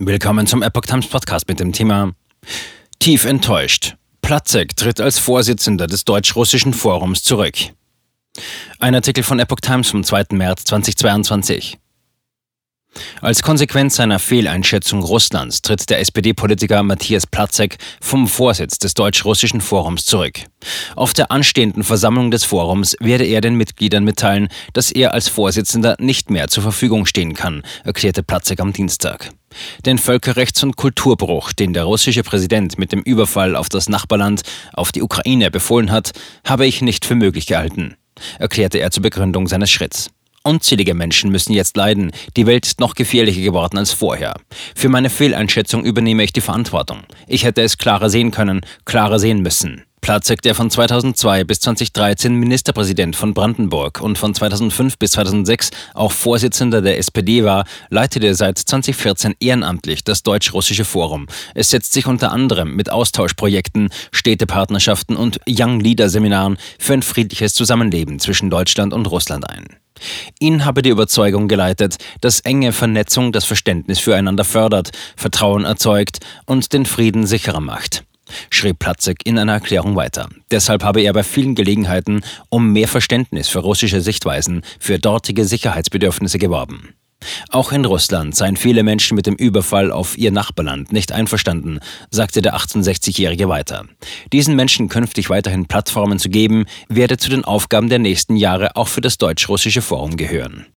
Willkommen zum Epoch Times Podcast mit dem Thema Tief enttäuscht. Platzek tritt als Vorsitzender des Deutsch-Russischen Forums zurück. Ein Artikel von Epoch Times vom 2. März 2022. Als Konsequenz seiner Fehleinschätzung Russlands tritt der SPD-Politiker Matthias Platzek vom Vorsitz des Deutsch-Russischen Forums zurück. Auf der anstehenden Versammlung des Forums werde er den Mitgliedern mitteilen, dass er als Vorsitzender nicht mehr zur Verfügung stehen kann, erklärte Platzek am Dienstag. Den Völkerrechts- und Kulturbruch, den der russische Präsident mit dem Überfall auf das Nachbarland, auf die Ukraine befohlen hat, habe ich nicht für möglich gehalten, erklärte er zur Begründung seines Schritts. Unzählige Menschen müssen jetzt leiden. Die Welt ist noch gefährlicher geworden als vorher. Für meine Fehleinschätzung übernehme ich die Verantwortung. Ich hätte es klarer sehen können, klarer sehen müssen. Platzek, der von 2002 bis 2013 Ministerpräsident von Brandenburg und von 2005 bis 2006 auch Vorsitzender der SPD war, leitete seit 2014 ehrenamtlich das Deutsch-Russische Forum. Es setzt sich unter anderem mit Austauschprojekten, Städtepartnerschaften und Young Leader Seminaren für ein friedliches Zusammenleben zwischen Deutschland und Russland ein. Ihn habe die Überzeugung geleitet, dass enge Vernetzung das Verständnis füreinander fördert, Vertrauen erzeugt und den Frieden sicherer macht schrieb Platzek in einer Erklärung weiter. Deshalb habe er bei vielen Gelegenheiten um mehr Verständnis für russische Sichtweisen, für dortige Sicherheitsbedürfnisse geworben. Auch in Russland seien viele Menschen mit dem Überfall auf ihr Nachbarland nicht einverstanden, sagte der 68-Jährige weiter. Diesen Menschen künftig weiterhin Plattformen zu geben, werde zu den Aufgaben der nächsten Jahre auch für das Deutsch-Russische Forum gehören.